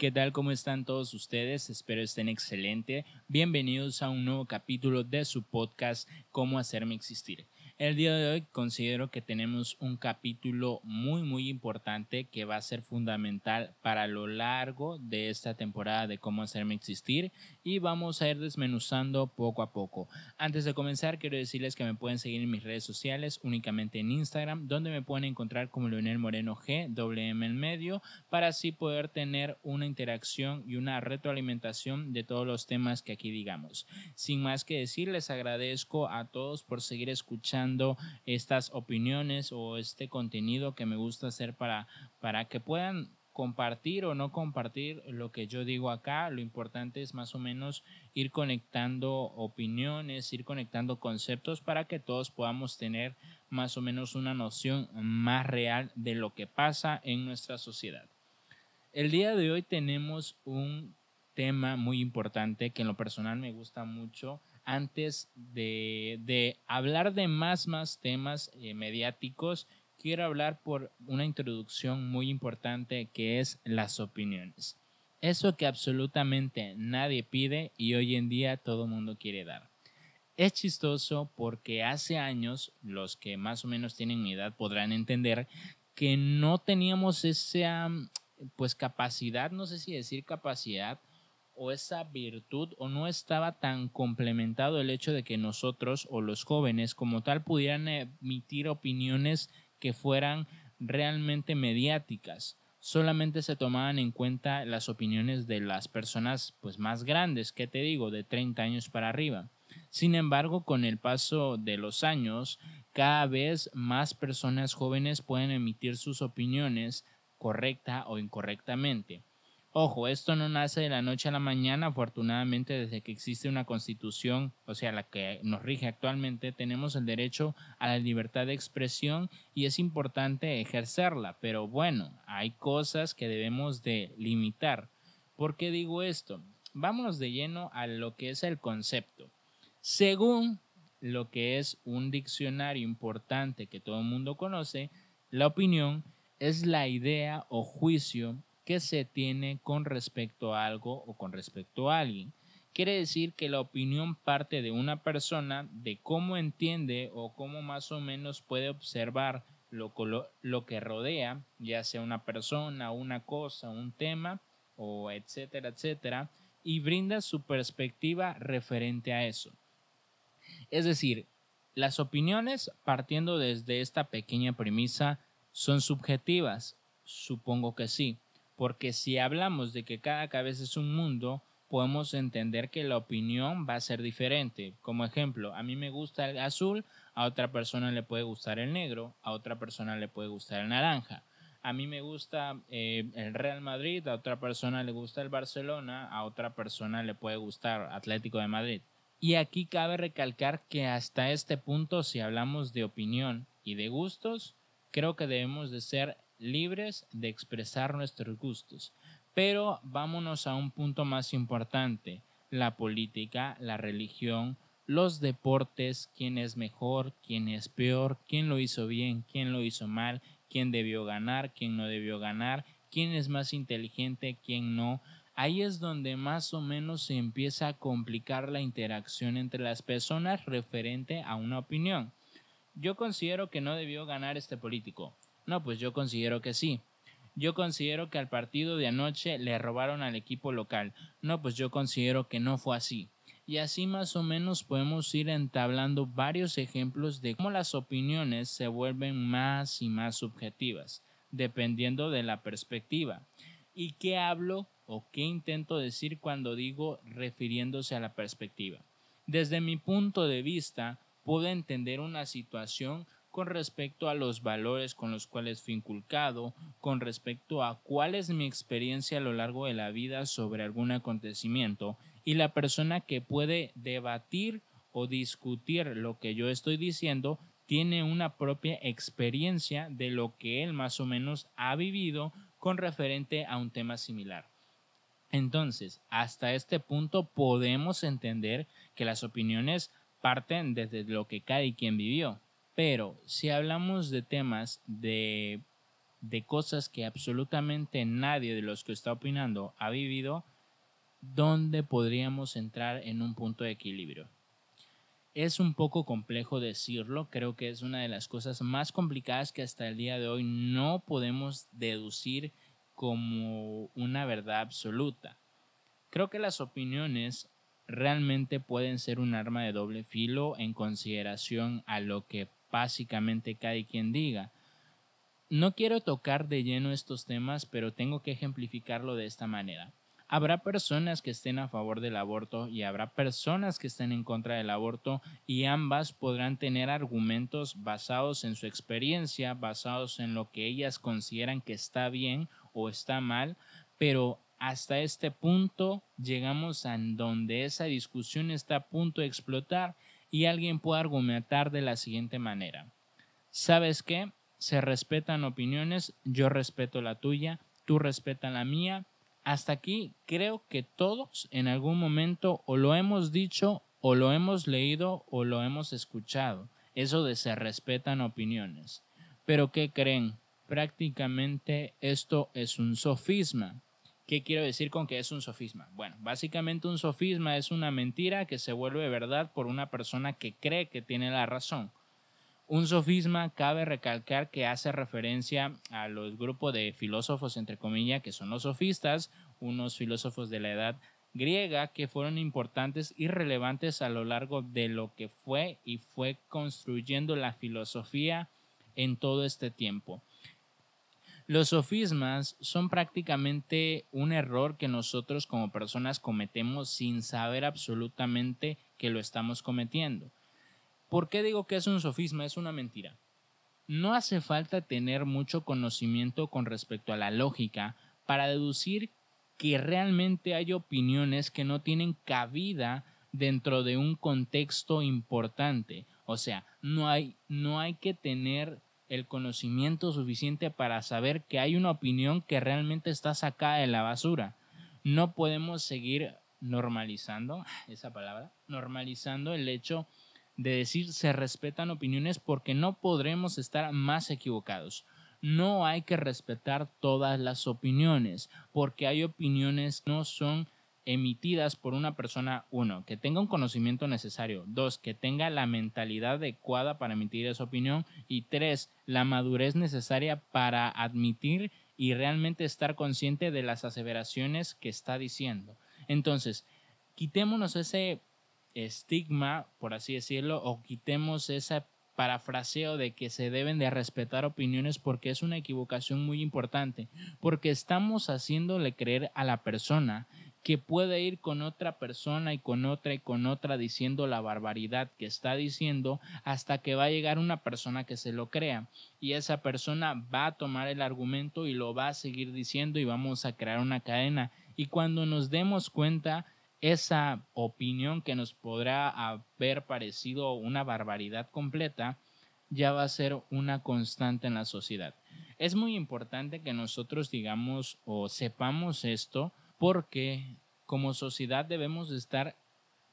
¿qué tal? ¿Cómo están todos ustedes? Espero estén excelente. Bienvenidos a un nuevo capítulo de su podcast Cómo hacerme existir. El día de hoy considero que tenemos un capítulo muy muy importante que va a ser fundamental para lo largo de esta temporada de cómo hacerme existir y vamos a ir desmenuzando poco a poco. Antes de comenzar quiero decirles que me pueden seguir en mis redes sociales únicamente en Instagram donde me pueden encontrar como Leonel Moreno G, WM en medio, para así poder tener una interacción y una retroalimentación de todos los temas que aquí digamos. Sin más que decir, les agradezco a todos por seguir escuchando estas opiniones o este contenido que me gusta hacer para, para que puedan compartir o no compartir lo que yo digo acá. Lo importante es más o menos ir conectando opiniones, ir conectando conceptos para que todos podamos tener más o menos una noción más real de lo que pasa en nuestra sociedad. El día de hoy tenemos un tema muy importante que en lo personal me gusta mucho antes de, hablar de más, más temas eh, mediáticos, quiero hablar por una introducción muy importante que es las opiniones. Eso que absolutamente nadie pide y hoy en día todo el mundo quiere dar. Es chistoso porque hace años, los que más o menos tienen mi edad podrán entender que no teníamos esa pues capacidad, no sé si decir capacidad, o esa virtud o no estaba tan complementado el hecho de que nosotros o los jóvenes como tal pudieran emitir opiniones que fueran realmente mediáticas. Solamente se tomaban en cuenta las opiniones de las personas pues más grandes, que te digo, de 30 años para arriba. Sin embargo, con el paso de los años, cada vez más personas jóvenes pueden emitir sus opiniones correcta o incorrectamente. Ojo, esto no nace de la noche a la mañana, afortunadamente desde que existe una constitución, o sea, la que nos rige actualmente, tenemos el derecho a la libertad de expresión y es importante ejercerla, pero bueno, hay cosas que debemos de limitar. ¿Por qué digo esto? Vámonos de lleno a lo que es el concepto. Según lo que es un diccionario importante que todo el mundo conoce, la opinión es la idea o juicio que se tiene con respecto a algo o con respecto a alguien. Quiere decir que la opinión parte de una persona de cómo entiende o cómo más o menos puede observar lo, lo que rodea, ya sea una persona, una cosa, un tema, o etcétera, etcétera, y brinda su perspectiva referente a eso. Es decir, las opiniones, partiendo desde esta pequeña premisa, son subjetivas. Supongo que sí porque si hablamos de que cada cabeza es un mundo, podemos entender que la opinión va a ser diferente. Como ejemplo, a mí me gusta el azul, a otra persona le puede gustar el negro, a otra persona le puede gustar el naranja. A mí me gusta eh, el Real Madrid, a otra persona le gusta el Barcelona, a otra persona le puede gustar Atlético de Madrid. Y aquí cabe recalcar que hasta este punto, si hablamos de opinión y de gustos, creo que debemos de ser libres de expresar nuestros gustos. Pero vámonos a un punto más importante, la política, la religión, los deportes, quién es mejor, quién es peor, quién lo hizo bien, quién lo hizo mal, quién debió ganar, quién no debió ganar, quién es más inteligente, quién no. Ahí es donde más o menos se empieza a complicar la interacción entre las personas referente a una opinión. Yo considero que no debió ganar este político. No, pues yo considero que sí. Yo considero que al partido de anoche le robaron al equipo local. No, pues yo considero que no fue así. Y así más o menos podemos ir entablando varios ejemplos de cómo las opiniones se vuelven más y más subjetivas, dependiendo de la perspectiva. ¿Y qué hablo o qué intento decir cuando digo refiriéndose a la perspectiva? Desde mi punto de vista, puedo entender una situación con respecto a los valores con los cuales fui inculcado, con respecto a cuál es mi experiencia a lo largo de la vida sobre algún acontecimiento y la persona que puede debatir o discutir lo que yo estoy diciendo tiene una propia experiencia de lo que él más o menos ha vivido con referente a un tema similar. Entonces, hasta este punto podemos entender que las opiniones parten desde lo que cada quien vivió. Pero si hablamos de temas de de cosas que absolutamente nadie de los que está opinando ha vivido, ¿dónde podríamos entrar en un punto de equilibrio? Es un poco complejo decirlo, creo que es una de las cosas más complicadas que hasta el día de hoy no podemos deducir como una verdad absoluta. Creo que las opiniones realmente pueden ser un arma de doble filo en consideración a lo que básicamente cada quien diga. No quiero tocar de lleno estos temas, pero tengo que ejemplificarlo de esta manera. Habrá personas que estén a favor del aborto y habrá personas que estén en contra del aborto y ambas podrán tener argumentos basados en su experiencia, basados en lo que ellas consideran que está bien o está mal, pero hasta este punto llegamos a donde esa discusión está a punto de explotar y alguien puede argumentar de la siguiente manera. ¿Sabes qué? Se respetan opiniones, yo respeto la tuya, tú respetas la mía, hasta aquí creo que todos en algún momento o lo hemos dicho o lo hemos leído o lo hemos escuchado. Eso de se respetan opiniones. Pero ¿qué creen? Prácticamente esto es un sofisma. ¿Qué quiero decir con que es un sofisma? Bueno, básicamente un sofisma es una mentira que se vuelve verdad por una persona que cree que tiene la razón. Un sofisma cabe recalcar que hace referencia a los grupos de filósofos, entre comillas, que son los sofistas, unos filósofos de la edad griega que fueron importantes y relevantes a lo largo de lo que fue y fue construyendo la filosofía en todo este tiempo. Los sofismas son prácticamente un error que nosotros como personas cometemos sin saber absolutamente que lo estamos cometiendo. ¿Por qué digo que es un sofisma? Es una mentira. No hace falta tener mucho conocimiento con respecto a la lógica para deducir que realmente hay opiniones que no tienen cabida dentro de un contexto importante. O sea, no hay, no hay que tener el conocimiento suficiente para saber que hay una opinión que realmente está sacada de la basura. No podemos seguir normalizando esa palabra, normalizando el hecho de decir se respetan opiniones porque no podremos estar más equivocados. No hay que respetar todas las opiniones porque hay opiniones que no son emitidas por una persona, uno, que tenga un conocimiento necesario, dos, que tenga la mentalidad adecuada para emitir esa opinión y tres, la madurez necesaria para admitir y realmente estar consciente de las aseveraciones que está diciendo. Entonces, quitémonos ese estigma, por así decirlo, o quitemos ese parafraseo de que se deben de respetar opiniones porque es una equivocación muy importante, porque estamos haciéndole creer a la persona que puede ir con otra persona y con otra y con otra diciendo la barbaridad que está diciendo hasta que va a llegar una persona que se lo crea y esa persona va a tomar el argumento y lo va a seguir diciendo y vamos a crear una cadena y cuando nos demos cuenta esa opinión que nos podrá haber parecido una barbaridad completa, ya va a ser una constante en la sociedad. Es muy importante que nosotros digamos o sepamos esto porque como sociedad debemos estar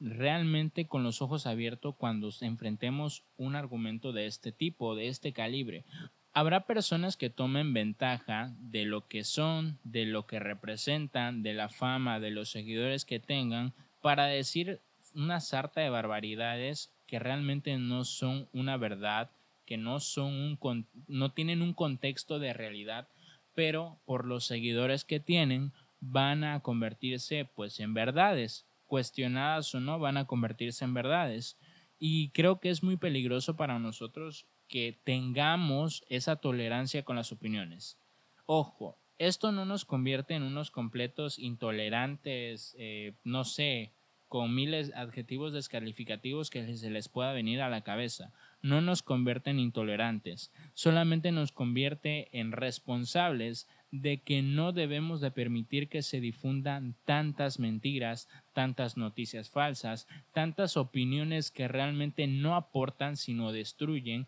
realmente con los ojos abiertos cuando enfrentemos un argumento de este tipo, de este calibre, Habrá personas que tomen ventaja de lo que son, de lo que representan, de la fama, de los seguidores que tengan, para decir una sarta de barbaridades que realmente no son una verdad, que no son un no tienen un contexto de realidad, pero por los seguidores que tienen van a convertirse pues en verdades, cuestionadas o no, van a convertirse en verdades. Y creo que es muy peligroso para nosotros que tengamos esa tolerancia con las opiniones. Ojo, esto no nos convierte en unos completos intolerantes, eh, no sé, con miles de adjetivos descalificativos que se les pueda venir a la cabeza. No nos convierte en intolerantes, solamente nos convierte en responsables de que no debemos de permitir que se difundan tantas mentiras, tantas noticias falsas, tantas opiniones que realmente no aportan sino destruyen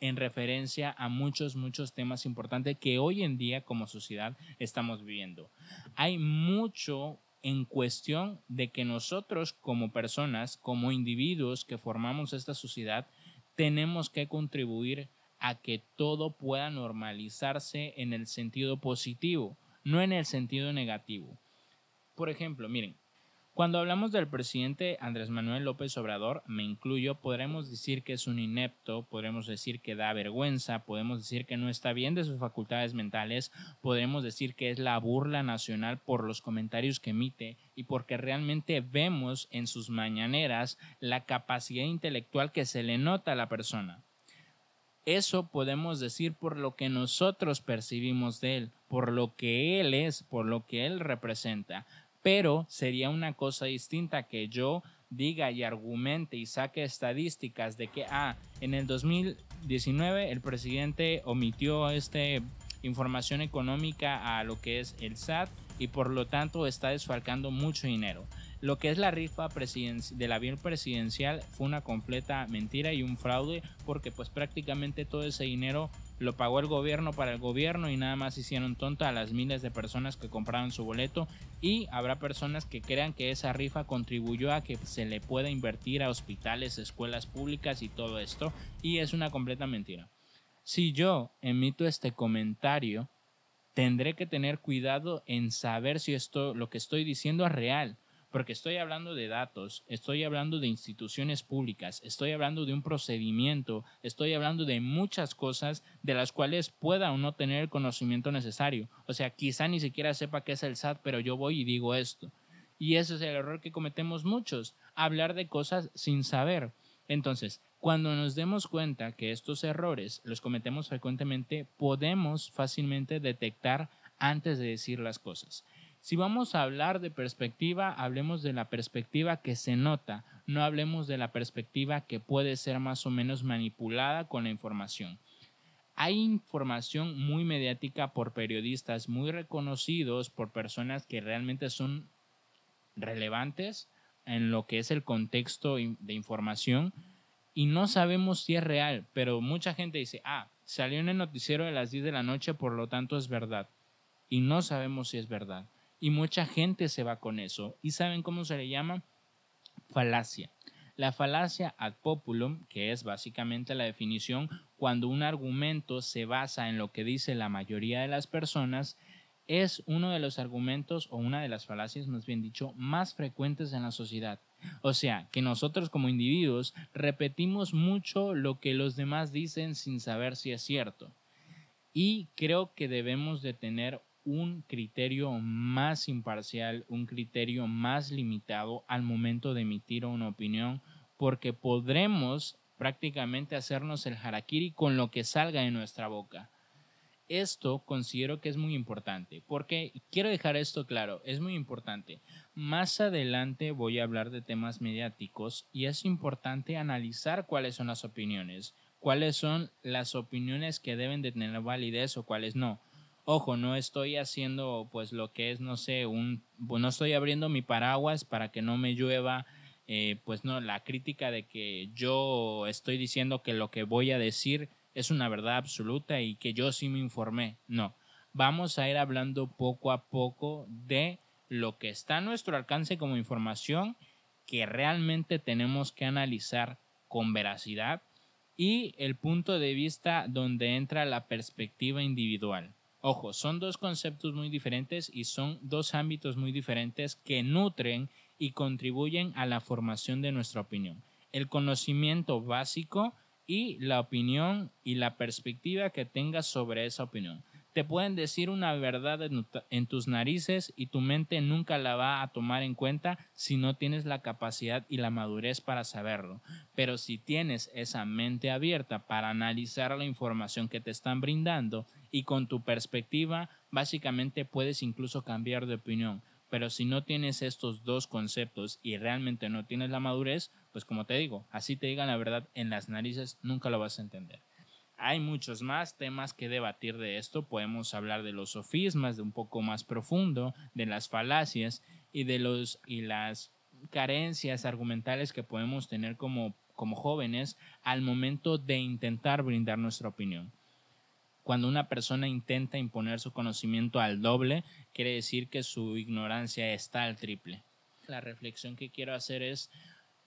en referencia a muchos, muchos temas importantes que hoy en día como sociedad estamos viviendo. Hay mucho en cuestión de que nosotros como personas, como individuos que formamos esta sociedad, tenemos que contribuir a que todo pueda normalizarse en el sentido positivo, no en el sentido negativo. Por ejemplo, miren, cuando hablamos del presidente Andrés Manuel López Obrador, me incluyo, podremos decir que es un inepto, podremos decir que da vergüenza, podemos decir que no está bien de sus facultades mentales, podremos decir que es la burla nacional por los comentarios que emite y porque realmente vemos en sus mañaneras la capacidad intelectual que se le nota a la persona. Eso podemos decir por lo que nosotros percibimos de él, por lo que él es, por lo que él representa pero sería una cosa distinta que yo diga y argumente y saque estadísticas de que, ah, en el 2019 el presidente omitió esta información económica a lo que es el SAT y por lo tanto está desfalcando mucho dinero. Lo que es la rifa del avión presidencial fue una completa mentira y un fraude porque pues prácticamente todo ese dinero lo pagó el gobierno para el gobierno y nada más hicieron tonta a las miles de personas que compraron su boleto. Y habrá personas que crean que esa rifa contribuyó a que se le pueda invertir a hospitales, escuelas públicas y todo esto. Y es una completa mentira. Si yo emito este comentario, tendré que tener cuidado en saber si esto lo que estoy diciendo es real porque estoy hablando de datos, estoy hablando de instituciones públicas, estoy hablando de un procedimiento, estoy hablando de muchas cosas de las cuales pueda o no tener el conocimiento necesario. O sea, quizá ni siquiera sepa qué es el SAT, pero yo voy y digo esto. Y ese es el error que cometemos muchos, hablar de cosas sin saber. Entonces, cuando nos demos cuenta que estos errores los cometemos frecuentemente, podemos fácilmente detectar antes de decir las cosas. Si vamos a hablar de perspectiva, hablemos de la perspectiva que se nota, no hablemos de la perspectiva que puede ser más o menos manipulada con la información. Hay información muy mediática por periodistas muy reconocidos, por personas que realmente son relevantes en lo que es el contexto de información y no sabemos si es real, pero mucha gente dice, ah, salió en el noticiero de las 10 de la noche, por lo tanto es verdad. Y no sabemos si es verdad. Y mucha gente se va con eso. ¿Y saben cómo se le llama? Falacia. La falacia ad populum, que es básicamente la definición cuando un argumento se basa en lo que dice la mayoría de las personas, es uno de los argumentos o una de las falacias, más bien dicho, más frecuentes en la sociedad. O sea, que nosotros como individuos repetimos mucho lo que los demás dicen sin saber si es cierto. Y creo que debemos de tener un criterio más imparcial, un criterio más limitado al momento de emitir una opinión, porque podremos prácticamente hacernos el harakiri con lo que salga de nuestra boca. Esto considero que es muy importante, porque quiero dejar esto claro, es muy importante. Más adelante voy a hablar de temas mediáticos y es importante analizar cuáles son las opiniones, cuáles son las opiniones que deben de tener validez o cuáles no Ojo, no estoy haciendo pues lo que es, no sé, un, no estoy abriendo mi paraguas para que no me llueva, eh, pues no, la crítica de que yo estoy diciendo que lo que voy a decir es una verdad absoluta y que yo sí me informé. No, vamos a ir hablando poco a poco de lo que está a nuestro alcance como información que realmente tenemos que analizar con veracidad y el punto de vista donde entra la perspectiva individual. Ojo, son dos conceptos muy diferentes y son dos ámbitos muy diferentes que nutren y contribuyen a la formación de nuestra opinión. El conocimiento básico y la opinión y la perspectiva que tengas sobre esa opinión. Te pueden decir una verdad en, tus narices y tu mente nunca la va a tomar en cuenta si no tienes la capacidad y la madurez para saberlo. Pero si tienes esa mente abierta para analizar la información que te están brindando y con tu perspectiva, básicamente puedes incluso cambiar de opinión. Pero si no tienes estos dos conceptos y realmente no tienes la madurez, pues como te digo, así te digan la verdad en las narices, nunca lo vas a entender. Hay muchos más temas que debatir de esto. Podemos hablar de los sofismas, de un poco más profundo, de las falacias y de los y las carencias argumentales que podemos tener como, como jóvenes al momento de intentar brindar nuestra opinión. Cuando una persona intenta imponer su conocimiento al doble, quiere decir que su ignorancia está al triple. La reflexión que quiero hacer es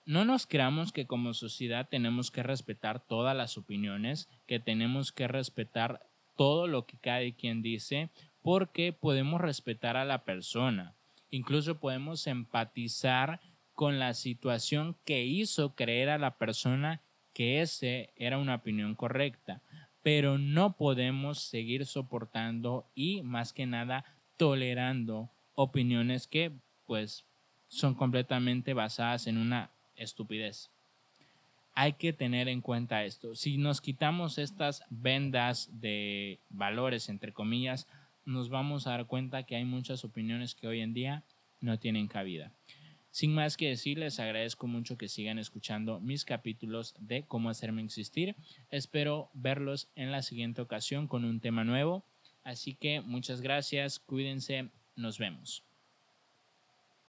no nos creamos que como sociedad tenemos que respetar todas las opiniones, que tenemos que respetar todo lo que cada quien dice, porque podemos respetar a la persona. Incluso podemos empatizar con la situación que hizo creer a la persona que ese era una opinión correcta, pero no podemos seguir soportando y más que nada tolerando opiniones que pues son completamente basadas en una estupidez. Hay que tener en cuenta esto. Si nos quitamos estas vendas de valores, entre comillas, nos vamos a dar cuenta que hay muchas opiniones que hoy en día no tienen cabida. Sin más que decir, les agradezco mucho que sigan escuchando mis capítulos de cómo hacerme existir. Espero verlos en la siguiente ocasión con un tema nuevo. Así que muchas gracias, cuídense, nos vemos.